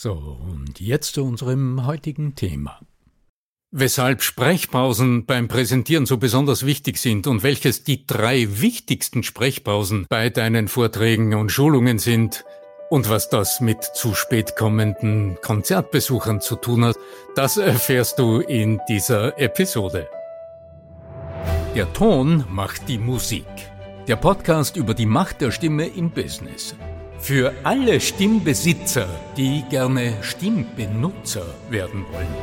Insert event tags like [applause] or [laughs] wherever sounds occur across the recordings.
So, und jetzt zu unserem heutigen Thema. Weshalb Sprechpausen beim Präsentieren so besonders wichtig sind und welches die drei wichtigsten Sprechpausen bei deinen Vorträgen und Schulungen sind und was das mit zu spät kommenden Konzertbesuchern zu tun hat, das erfährst du in dieser Episode. Der Ton macht die Musik. Der Podcast über die Macht der Stimme im Business. Für alle Stimmbesitzer, die gerne Stimmbenutzer werden wollen.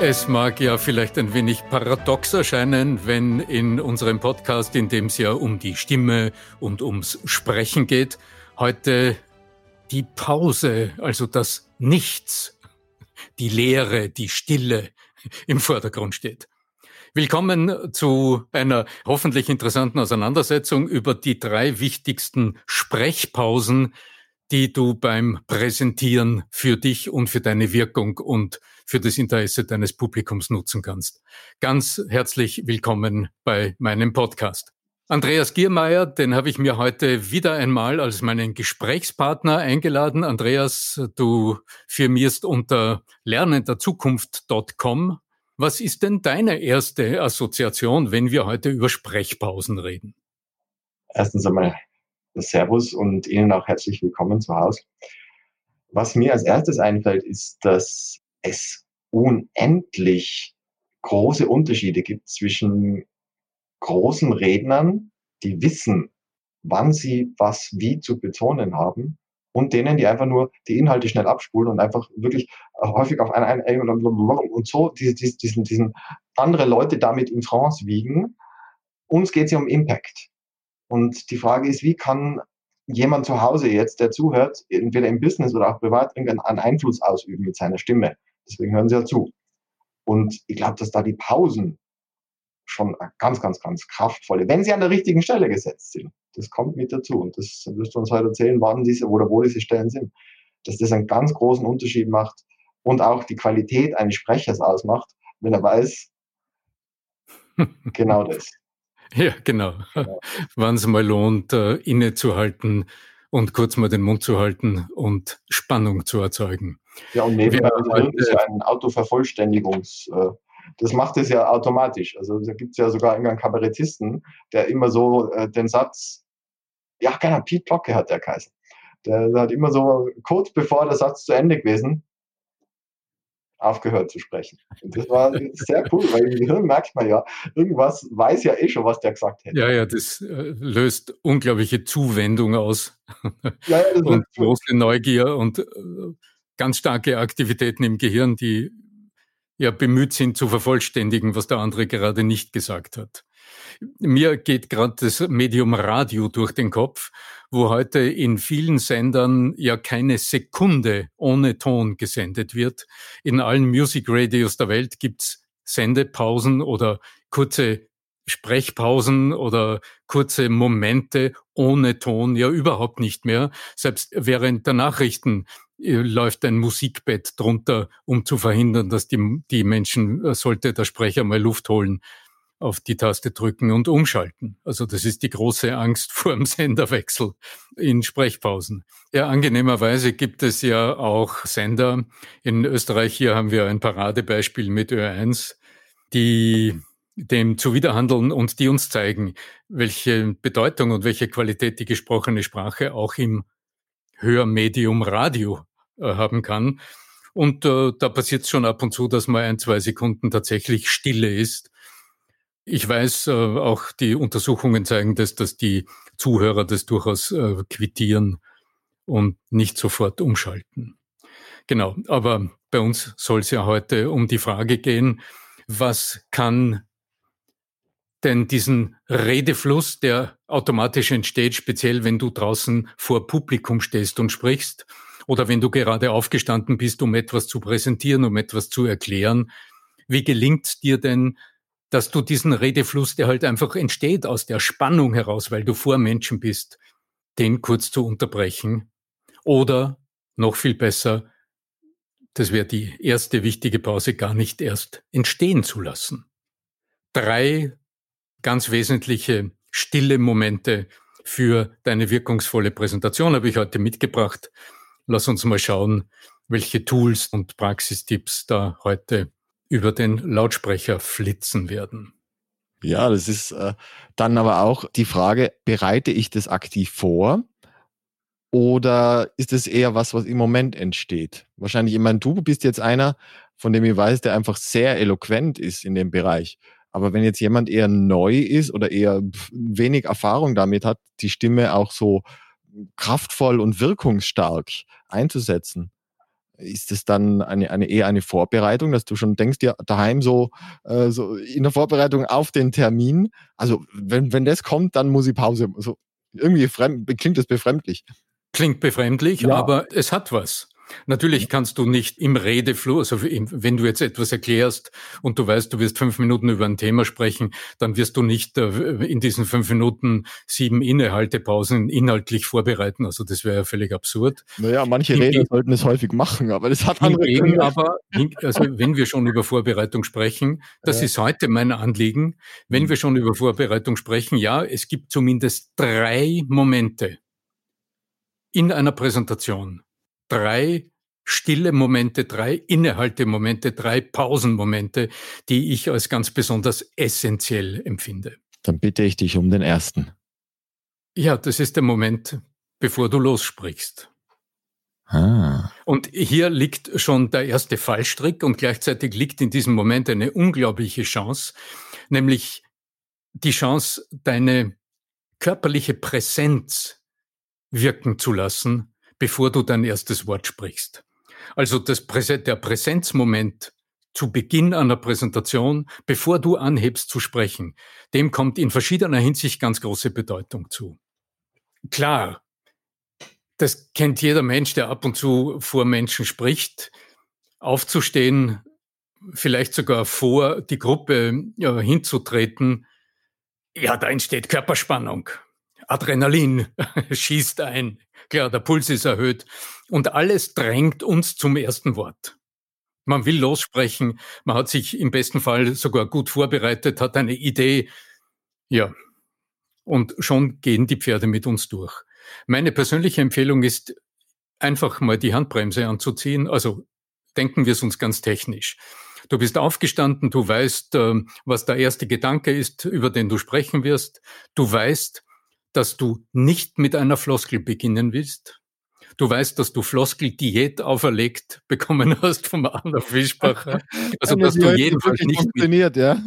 Es mag ja vielleicht ein wenig paradox erscheinen, wenn in unserem Podcast, in dem es ja um die Stimme und ums Sprechen geht, heute die Pause, also das Nichts, die Leere, die Stille im Vordergrund steht. Willkommen zu einer hoffentlich interessanten Auseinandersetzung über die drei wichtigsten Sprechpausen, die du beim Präsentieren für dich und für deine Wirkung und für das Interesse deines Publikums nutzen kannst. Ganz herzlich willkommen bei meinem Podcast. Andreas Giermeier, den habe ich mir heute wieder einmal als meinen Gesprächspartner eingeladen. Andreas, du firmierst unter lernenderzukunft.com was ist denn deine erste Assoziation, wenn wir heute über Sprechpausen reden? Erstens einmal Servus und Ihnen auch herzlich willkommen zu Hause. Was mir als erstes einfällt, ist, dass es unendlich große Unterschiede gibt zwischen großen Rednern, die wissen, wann sie was wie zu betonen haben und denen, die einfach nur die Inhalte schnell abspulen und einfach wirklich häufig auf einen ein und, so diese, diesen, diesen andere Leute damit in France wiegen. Uns geht es ja um Impact. Und die Frage ist, wie kann jemand zu Hause jetzt, der zuhört, entweder im Business oder auch privat, irgendeinen Einfluss ausüben mit seiner Stimme. Deswegen hören sie ja zu. Und ich glaube, dass da die Pausen schon ganz, ganz, ganz kraftvolle, wenn sie an der richtigen Stelle gesetzt sind. Das kommt mit dazu. Und das wirst du uns heute erzählen, wann diese oder wo diese Stellen sind. Dass das einen ganz großen Unterschied macht und auch die Qualität eines Sprechers ausmacht, wenn er weiß, genau das. [laughs] Ja, genau. Ja. Wann es mal lohnt, uh, innezuhalten und kurz mal den Mund zu halten und Spannung zu erzeugen. Ja, und nebenbei ist ja ein Autovervollständigungs- äh, das macht es ja automatisch. Also da gibt es ja sogar einen Kabarettisten, der immer so äh, den Satz, ja, keiner, Pete Glocke hat der geheißen. Der, der, hat immer so kurz bevor der Satz zu Ende gewesen, aufgehört zu sprechen. Und das war sehr cool, weil im Gehirn merkt man ja, irgendwas weiß ja eh schon, was der gesagt hätte. Ja, ja, das äh, löst unglaubliche Zuwendung aus. Ja, ja, [laughs] und große Neugier und äh, ganz starke Aktivitäten im Gehirn, die ja bemüht sind zu vervollständigen, was der andere gerade nicht gesagt hat. Mir geht gerade das Medium Radio durch den Kopf, wo heute in vielen Sendern ja keine Sekunde ohne Ton gesendet wird. In allen Music Radios der Welt gibt's Sendepausen oder kurze Sprechpausen oder kurze Momente ohne Ton ja überhaupt nicht mehr. Selbst während der Nachrichten läuft ein Musikbett drunter, um zu verhindern, dass die, die Menschen, äh, sollte der Sprecher mal Luft holen, auf die Taste drücken und umschalten. Also das ist die große Angst [laughs] vor dem Senderwechsel in Sprechpausen. Ja, angenehmerweise gibt es ja auch Sender. In Österreich hier haben wir ein Paradebeispiel mit Ö1, die dem zuwiderhandeln und die uns zeigen, welche Bedeutung und welche Qualität die gesprochene Sprache auch im Hörmedium Radio äh, haben kann. Und äh, da passiert es schon ab und zu, dass mal ein, zwei Sekunden tatsächlich Stille ist. Ich weiß, äh, auch die Untersuchungen zeigen das, dass die Zuhörer das durchaus äh, quittieren und nicht sofort umschalten. Genau, aber bei uns soll es ja heute um die Frage gehen, was kann denn diesen Redefluss, der automatisch entsteht, speziell wenn du draußen vor Publikum stehst und sprichst oder wenn du gerade aufgestanden bist, um etwas zu präsentieren, um etwas zu erklären, wie gelingt dir denn, dass du diesen Redefluss, der halt einfach entsteht aus der Spannung heraus, weil du vor Menschen bist, den kurz zu unterbrechen? Oder noch viel besser, das wäre die erste wichtige Pause, gar nicht erst entstehen zu lassen. Drei ganz wesentliche stille Momente für deine wirkungsvolle Präsentation habe ich heute mitgebracht. Lass uns mal schauen, welche Tools und Praxistipps da heute über den Lautsprecher flitzen werden. Ja, das ist äh, dann aber auch die Frage, bereite ich das aktiv vor oder ist es eher was, was im Moment entsteht? Wahrscheinlich, ich meine, du bist jetzt einer, von dem ich weiß, der einfach sehr eloquent ist in dem Bereich. Aber wenn jetzt jemand eher neu ist oder eher wenig Erfahrung damit hat, die Stimme auch so kraftvoll und wirkungsstark einzusetzen, ist es dann eine, eine eher eine Vorbereitung, dass du schon denkst, ja, daheim so, äh, so in der Vorbereitung auf den Termin, also wenn, wenn das kommt, dann muss ich Pause. So, irgendwie fremd, klingt das befremdlich. Klingt befremdlich, ja. aber es hat was. Natürlich kannst du nicht im Redefluss, also wenn du jetzt etwas erklärst und du weißt, du wirst fünf Minuten über ein Thema sprechen, dann wirst du nicht äh, in diesen fünf Minuten sieben Innehaltepausen inhaltlich vorbereiten. Also das wäre ja völlig absurd. Naja, manche Redner sollten es häufig machen, aber das hat andere Gründe. aber, also wenn wir schon über Vorbereitung sprechen, das ja. ist heute mein Anliegen, wenn wir schon über Vorbereitung sprechen, ja, es gibt zumindest drei Momente in einer Präsentation, drei stille Momente, drei Innehaltemomente, drei Pausenmomente, die ich als ganz besonders essentiell empfinde. Dann bitte ich dich um den ersten. Ja, das ist der Moment, bevor du lossprichst. Ah. Und hier liegt schon der erste Fallstrick und gleichzeitig liegt in diesem Moment eine unglaubliche Chance, nämlich die Chance, deine körperliche Präsenz wirken zu lassen, bevor du dein erstes Wort sprichst. Also das Präse der Präsenzmoment zu Beginn einer Präsentation, bevor du anhebst zu sprechen, dem kommt in verschiedener Hinsicht ganz große Bedeutung zu. Klar, das kennt jeder Mensch, der ab und zu vor Menschen spricht, aufzustehen, vielleicht sogar vor die Gruppe ja, hinzutreten. Ja, da entsteht Körperspannung. Adrenalin [laughs] schießt ein. Klar, der Puls ist erhöht. Und alles drängt uns zum ersten Wort. Man will lossprechen, man hat sich im besten Fall sogar gut vorbereitet, hat eine Idee. Ja, und schon gehen die Pferde mit uns durch. Meine persönliche Empfehlung ist, einfach mal die Handbremse anzuziehen. Also denken wir es uns ganz technisch. Du bist aufgestanden, du weißt, ähm, was der erste Gedanke ist, über den du sprechen wirst. Du weißt, dass du nicht mit einer Floskel beginnen willst. Du weißt, dass du Floskel-Diät auferlegt [laughs] bekommen hast vom Arno Fischbacher. Also, dass du jedenfalls nicht funktioniert, ja.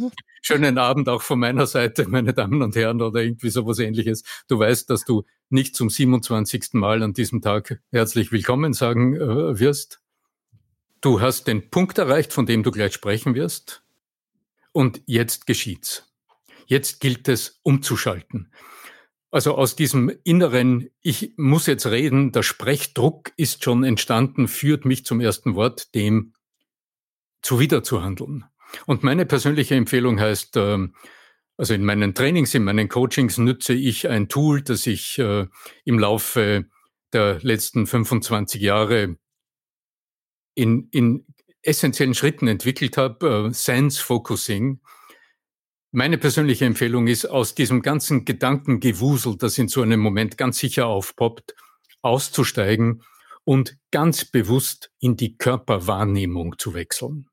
Schönen Abend auch von meiner Seite, meine Damen und Herren, oder irgendwie sowas ähnliches. Du weißt, dass du nicht zum 27. Mal an diesem Tag herzlich willkommen sagen äh, wirst. Du hast den Punkt erreicht, von dem du gleich sprechen wirst. Und jetzt geschieht's. Jetzt gilt es umzuschalten. Also aus diesem inneren, ich muss jetzt reden, der Sprechdruck ist schon entstanden, führt mich zum ersten Wort, dem zuwider zu handeln. Und meine persönliche Empfehlung heißt, ähm, also in meinen Trainings, in meinen Coachings nütze ich ein Tool, das ich äh, im Laufe der letzten 25 Jahre in, in essentiellen Schritten entwickelt habe, äh, Sense Focusing. Meine persönliche Empfehlung ist, aus diesem ganzen Gedankengewusel, das in so einem Moment ganz sicher aufpoppt, auszusteigen und ganz bewusst in die Körperwahrnehmung zu wechseln.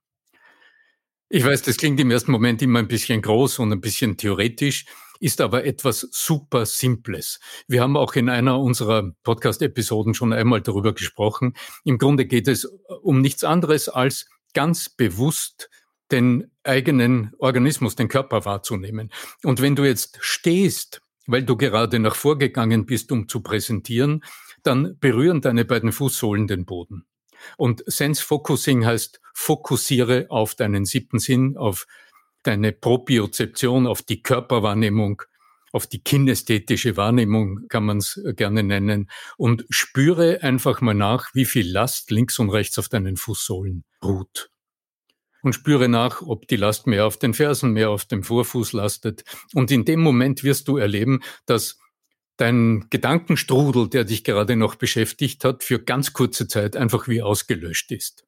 Ich weiß, das klingt im ersten Moment immer ein bisschen groß und ein bisschen theoretisch, ist aber etwas super Simples. Wir haben auch in einer unserer Podcast-Episoden schon einmal darüber gesprochen. Im Grunde geht es um nichts anderes als ganz bewusst den eigenen Organismus, den Körper wahrzunehmen. Und wenn du jetzt stehst, weil du gerade nach vorgegangen bist, um zu präsentieren, dann berühren deine beiden Fußsohlen den Boden. Und Sense Focusing heißt, fokussiere auf deinen siebten Sinn, auf deine Propriozeption, auf die Körperwahrnehmung, auf die kinästhetische Wahrnehmung kann man es gerne nennen und spüre einfach mal nach, wie viel Last links und rechts auf deinen Fußsohlen ruht und spüre nach, ob die Last mehr auf den Fersen, mehr auf dem Vorfuß lastet. Und in dem Moment wirst du erleben, dass dein Gedankenstrudel, der dich gerade noch beschäftigt hat, für ganz kurze Zeit einfach wie ausgelöscht ist.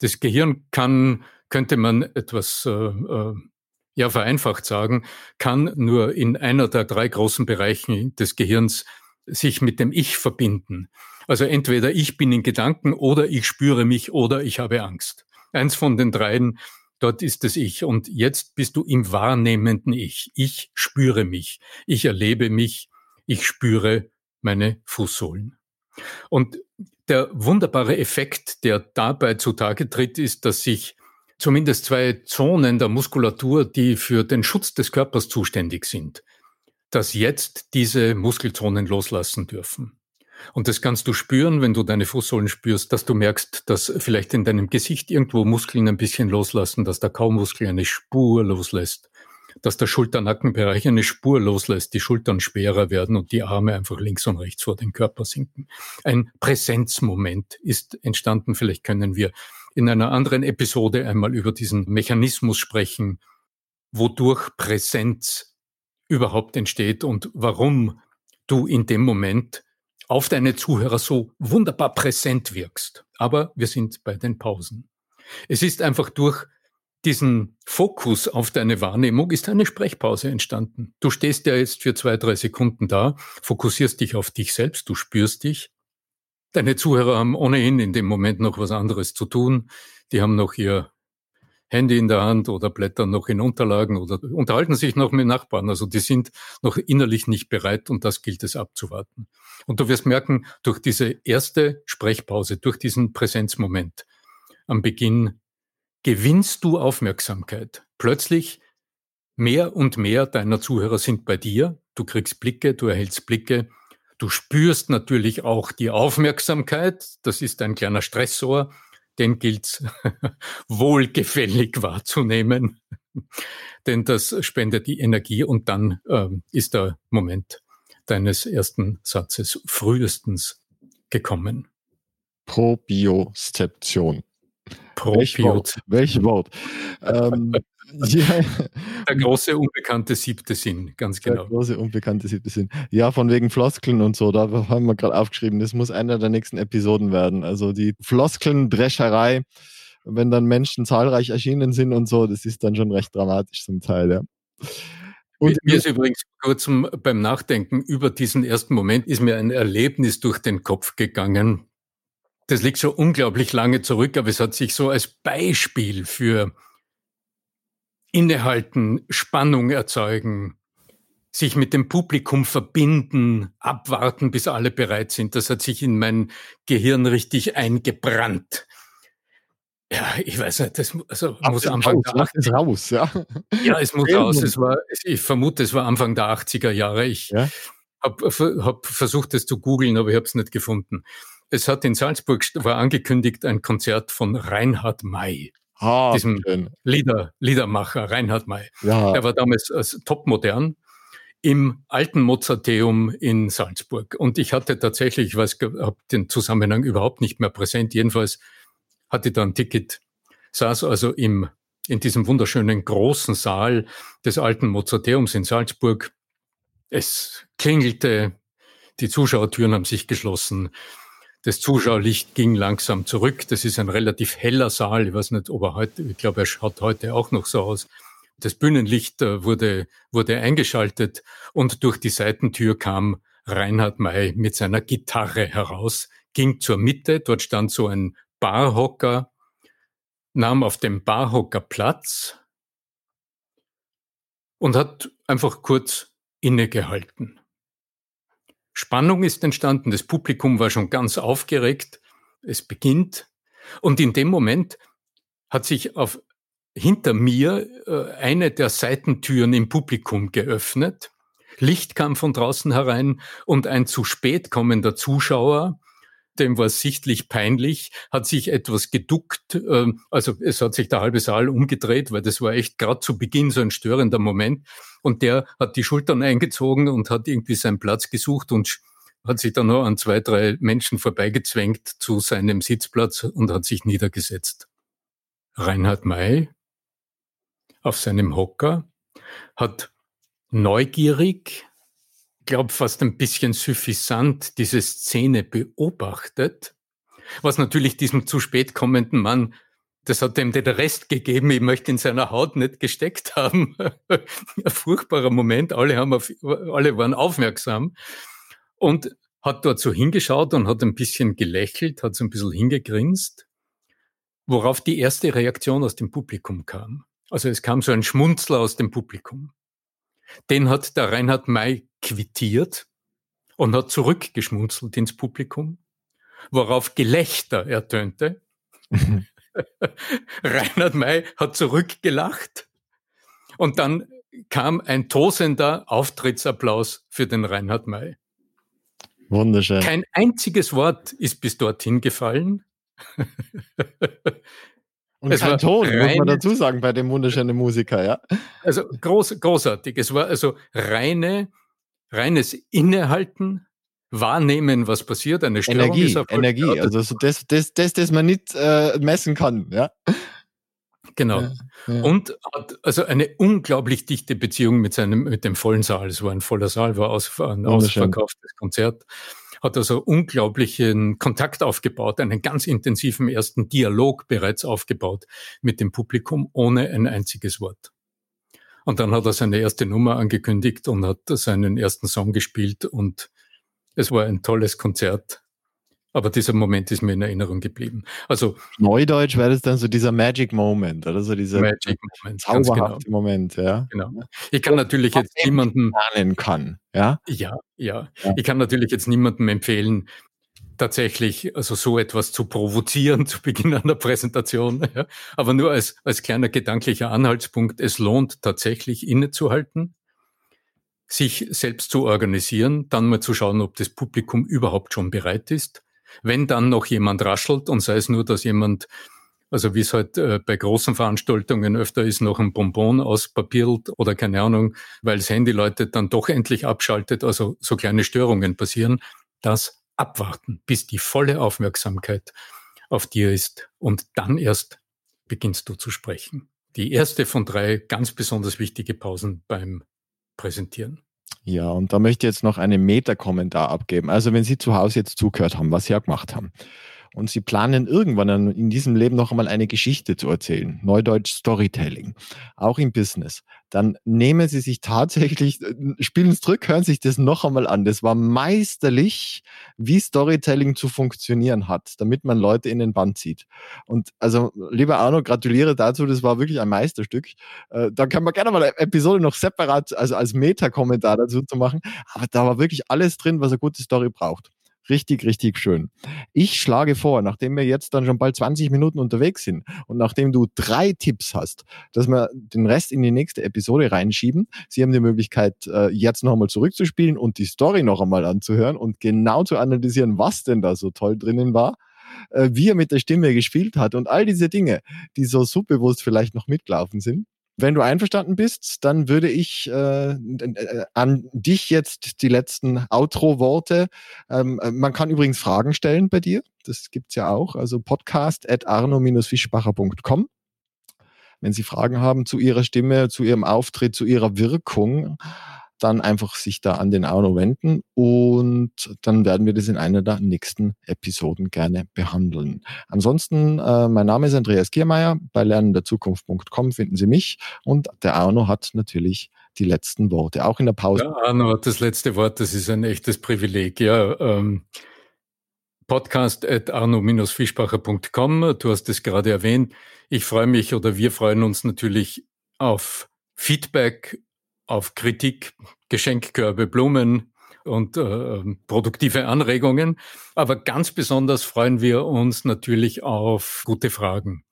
Das Gehirn kann, könnte man etwas äh, äh, ja vereinfacht sagen, kann nur in einer der drei großen Bereichen des Gehirns sich mit dem Ich verbinden. Also entweder ich bin in Gedanken oder ich spüre mich oder ich habe Angst. Eins von den dreien, dort ist es Ich. Und jetzt bist du im wahrnehmenden Ich. Ich spüre mich. Ich erlebe mich. Ich spüre meine Fußsohlen. Und der wunderbare Effekt, der dabei zutage tritt, ist, dass sich zumindest zwei Zonen der Muskulatur, die für den Schutz des Körpers zuständig sind, dass jetzt diese Muskelzonen loslassen dürfen. Und das kannst du spüren, wenn du deine Fußsohlen spürst, dass du merkst, dass vielleicht in deinem Gesicht irgendwo Muskeln ein bisschen loslassen, dass der Kaumuskel eine Spur loslässt, dass der Schulternackenbereich eine Spur loslässt, die Schultern schwerer werden und die Arme einfach links und rechts vor den Körper sinken. Ein Präsenzmoment ist entstanden. Vielleicht können wir in einer anderen Episode einmal über diesen Mechanismus sprechen, wodurch Präsenz überhaupt entsteht und warum du in dem Moment auf deine Zuhörer so wunderbar präsent wirkst. Aber wir sind bei den Pausen. Es ist einfach durch diesen Fokus auf deine Wahrnehmung ist eine Sprechpause entstanden. Du stehst ja jetzt für zwei, drei Sekunden da, fokussierst dich auf dich selbst, du spürst dich. Deine Zuhörer haben ohnehin in dem Moment noch was anderes zu tun. Die haben noch ihr Handy in der Hand oder blättern noch in Unterlagen oder unterhalten sich noch mit Nachbarn. Also die sind noch innerlich nicht bereit und das gilt es abzuwarten. Und du wirst merken, durch diese erste Sprechpause, durch diesen Präsenzmoment am Beginn gewinnst du Aufmerksamkeit. Plötzlich mehr und mehr deiner Zuhörer sind bei dir. Du kriegst Blicke, du erhältst Blicke. Du spürst natürlich auch die Aufmerksamkeit. Das ist ein kleiner Stressor den gilt [laughs] wohlgefällig wahrzunehmen, denn das spendet die Energie und dann ähm, ist der Moment deines ersten Satzes frühestens gekommen. Probiozeption. Probiozeption. Welch Wort? ähm, [laughs] ja. Der große unbekannte siebte Sinn, ganz genau. Der große unbekannte siebte Sinn. Ja, von wegen Floskeln und so, da haben wir gerade aufgeschrieben, das muss einer der nächsten Episoden werden. Also die Floskeln-Drescherei, wenn dann Menschen zahlreich erschienen sind und so, das ist dann schon recht dramatisch zum Teil, ja. Und mir ist übrigens kurz beim Nachdenken über diesen ersten Moment ist mir ein Erlebnis durch den Kopf gegangen. Das liegt schon unglaublich lange zurück, aber es hat sich so als Beispiel für innehalten, Spannung erzeugen, sich mit dem Publikum verbinden, abwarten, bis alle bereit sind. Das hat sich in mein Gehirn richtig eingebrannt. Ja, ich weiß nicht, das also muss Anfang raus, der 80er raus, ja. Ja, es muss raus. Es war, ich vermute, es war Anfang der 80er Jahre. Ich ja? habe hab versucht, es zu googeln, aber ich habe es nicht gefunden. Es hat in Salzburg war angekündigt ein Konzert von Reinhard May. Ah, diesem schön. Lieder, Liedermacher Reinhard May. Ja. Er war damals als topmodern im alten Mozarteum in Salzburg. Und ich hatte tatsächlich, ich weiß, habe den Zusammenhang überhaupt nicht mehr präsent. Jedenfalls hatte da ein Ticket, saß also im, in diesem wunderschönen großen Saal des alten Mozarteums in Salzburg. Es klingelte, die Zuschauertüren haben sich geschlossen. Das Zuschauerlicht ging langsam zurück. Das ist ein relativ heller Saal. Ich weiß nicht, ob er heute, ich glaube, er schaut heute auch noch so aus. Das Bühnenlicht äh, wurde, wurde eingeschaltet und durch die Seitentür kam Reinhard May mit seiner Gitarre heraus, ging zur Mitte, dort stand so ein Barhocker, nahm auf dem Barhocker Platz und hat einfach kurz innegehalten. Spannung ist entstanden, das Publikum war schon ganz aufgeregt, es beginnt und in dem Moment hat sich auf hinter mir äh, eine der Seitentüren im Publikum geöffnet. Licht kam von draußen herein und ein zu spät kommender Zuschauer, dem war sichtlich peinlich, hat sich etwas geduckt, äh, also es hat sich der halbe Saal umgedreht, weil das war echt gerade zu Beginn so ein störender Moment. Und der hat die Schultern eingezogen und hat irgendwie seinen Platz gesucht und hat sich dann nur an zwei, drei Menschen vorbeigezwängt zu seinem Sitzplatz und hat sich niedergesetzt. Reinhard May auf seinem Hocker, hat neugierig, glaube fast ein bisschen suffisant diese Szene beobachtet, was natürlich diesem zu spät kommenden Mann, das hat dem den Rest gegeben, ich möchte in seiner Haut nicht gesteckt [laughs] haben. ein furchtbarer Moment, alle, haben auf, alle waren aufmerksam und hat dort so hingeschaut und hat ein bisschen gelächelt, hat so ein bisschen hingegrinst, worauf die erste Reaktion aus dem Publikum kam. Also es kam so ein Schmunzler aus dem Publikum. Den hat der Reinhard May quittiert und hat zurückgeschmunzelt ins Publikum, worauf Gelächter ertönte. [laughs] Reinhard May hat zurückgelacht und dann kam ein tosender Auftrittsapplaus für den Reinhard May. Wunderschön. Kein einziges Wort ist bis dorthin gefallen. [laughs] Und es kein Ton, reine, muss man dazu sagen, bei dem wunderschönen Musiker, ja. Also groß, großartig. Es war also reine, reines Innehalten, wahrnehmen, was passiert, eine Störung Energie, Energie, also so das, das, das, das man nicht äh, messen kann, ja. Genau. Ja, ja. Und hat also eine unglaublich dichte Beziehung mit seinem, mit dem vollen Saal. Es war ein voller Saal, war aus, ein ausverkauftes Konzert hat also unglaublichen Kontakt aufgebaut, einen ganz intensiven ersten Dialog bereits aufgebaut mit dem Publikum ohne ein einziges Wort. Und dann hat er seine erste Nummer angekündigt und hat seinen ersten Song gespielt und es war ein tolles Konzert. Aber dieser Moment ist mir in Erinnerung geblieben. Also Neudeutsch wäre das dann so dieser Magic Moment, oder so dieser Magic Moment, zauberhafte genau. Moment, ja. Genau. Ich kann natürlich jetzt niemanden lernen kann, ja. Ja, ja. Ja. Ich kann natürlich jetzt niemandem empfehlen, tatsächlich also so etwas zu provozieren [laughs] zu Beginn einer Präsentation. Ja. Aber nur als, als kleiner gedanklicher Anhaltspunkt, es lohnt tatsächlich innezuhalten, sich selbst zu organisieren, dann mal zu schauen, ob das Publikum überhaupt schon bereit ist wenn dann noch jemand raschelt und sei es nur, dass jemand, also wie es halt äh, bei großen Veranstaltungen öfter ist, noch ein Bonbon auspapiert oder keine Ahnung, weil das Handy läutet, dann doch endlich abschaltet, also so kleine Störungen passieren, das abwarten, bis die volle Aufmerksamkeit auf dir ist und dann erst beginnst du zu sprechen. Die erste von drei ganz besonders wichtige Pausen beim Präsentieren. Ja, und da möchte ich jetzt noch einen Meta-Kommentar abgeben. Also wenn Sie zu Hause jetzt zugehört haben, was Sie ja gemacht haben, und Sie planen irgendwann in diesem Leben noch einmal eine Geschichte zu erzählen, Neudeutsch Storytelling, auch im Business, dann nehmen Sie sich tatsächlich, äh, spielen es zurück, hören sich das noch einmal an. Das war meisterlich, wie Storytelling zu funktionieren hat, damit man Leute in den Band zieht. Und also, lieber Arno, gratuliere dazu, das war wirklich ein Meisterstück. Äh, da können wir gerne mal eine Episode noch separat, also als Meta-Kommentar dazu zu machen. Aber da war wirklich alles drin, was eine gute Story braucht. Richtig, richtig schön. Ich schlage vor, nachdem wir jetzt dann schon bald 20 Minuten unterwegs sind und nachdem du drei Tipps hast, dass wir den Rest in die nächste Episode reinschieben. Sie haben die Möglichkeit, äh, jetzt noch einmal zurückzuspielen und die Story noch einmal anzuhören und genau zu analysieren, was denn da so toll drinnen war äh, wie er mit der Stimme gespielt hat und all diese Dinge, die so subbewusst vielleicht noch mitgelaufen sind. Wenn du einverstanden bist, dann würde ich äh, äh, an dich jetzt die letzten Outro-Worte. Ähm, äh, man kann übrigens Fragen stellen bei dir. Das gibt's ja auch. Also podcast at arno-fischbacher.com. Wenn Sie Fragen haben zu Ihrer Stimme, zu Ihrem Auftritt, zu Ihrer Wirkung, dann einfach sich da an den Arno wenden und dann werden wir das in einer der nächsten Episoden gerne behandeln. Ansonsten, äh, mein Name ist Andreas Kiermeier. Bei lernenderzukunft.com finden Sie mich und der Arno hat natürlich die letzten Worte, auch in der Pause. Ja, Arno hat das letzte Wort, das ist ein echtes Privileg. Ja, ähm, podcast at arno-fischbacher.com. Du hast es gerade erwähnt. Ich freue mich oder wir freuen uns natürlich auf Feedback, auf Kritik, Geschenkkörbe, Blumen und äh, produktive Anregungen. Aber ganz besonders freuen wir uns natürlich auf gute Fragen.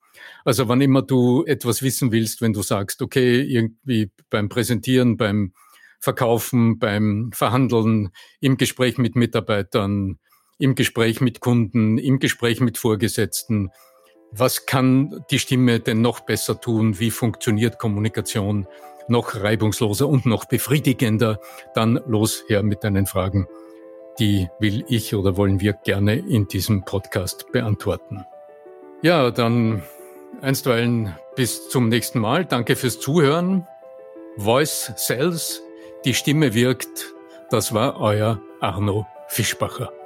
Also wann immer du etwas wissen willst, wenn du sagst, okay, irgendwie beim Präsentieren, beim Verkaufen, beim Verhandeln, im Gespräch mit Mitarbeitern, im Gespräch mit Kunden, im Gespräch mit Vorgesetzten, was kann die Stimme denn noch besser tun? Wie funktioniert Kommunikation noch reibungsloser und noch befriedigender? Dann los her mit deinen Fragen. Die will ich oder wollen wir gerne in diesem Podcast beantworten. Ja, dann einstweilen bis zum nächsten Mal. Danke fürs Zuhören. Voice Sells, die Stimme wirkt. Das war euer Arno Fischbacher.